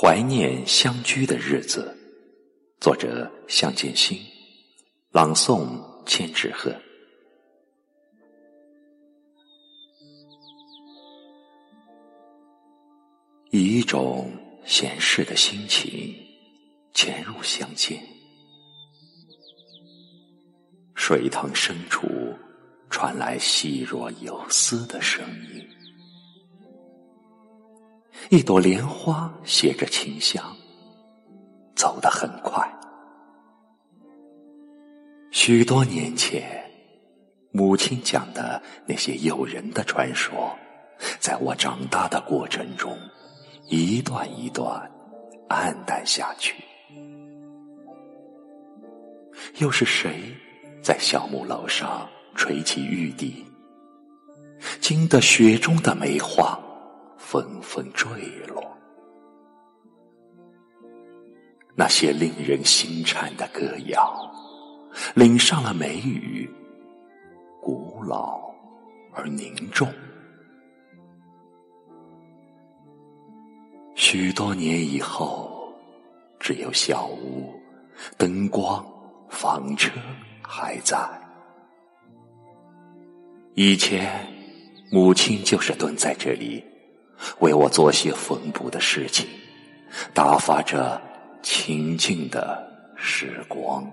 怀念相居的日子，作者向建新，朗诵千纸鹤。以一种闲适的心情潜入乡间，水塘深处传来细若游丝的声音。一朵莲花携着清香，走得很快。许多年前，母亲讲的那些诱人的传说，在我长大的过程中，一段一段暗淡下去。又是谁在小木楼上吹起玉笛，惊得雪中的梅花？纷纷坠落，那些令人心颤的歌谣，淋上了梅雨，古老而凝重。许多年以后，只有小屋、灯光、房车还在。以前，母亲就是蹲在这里。为我做些缝补的事情，打发着清静的时光。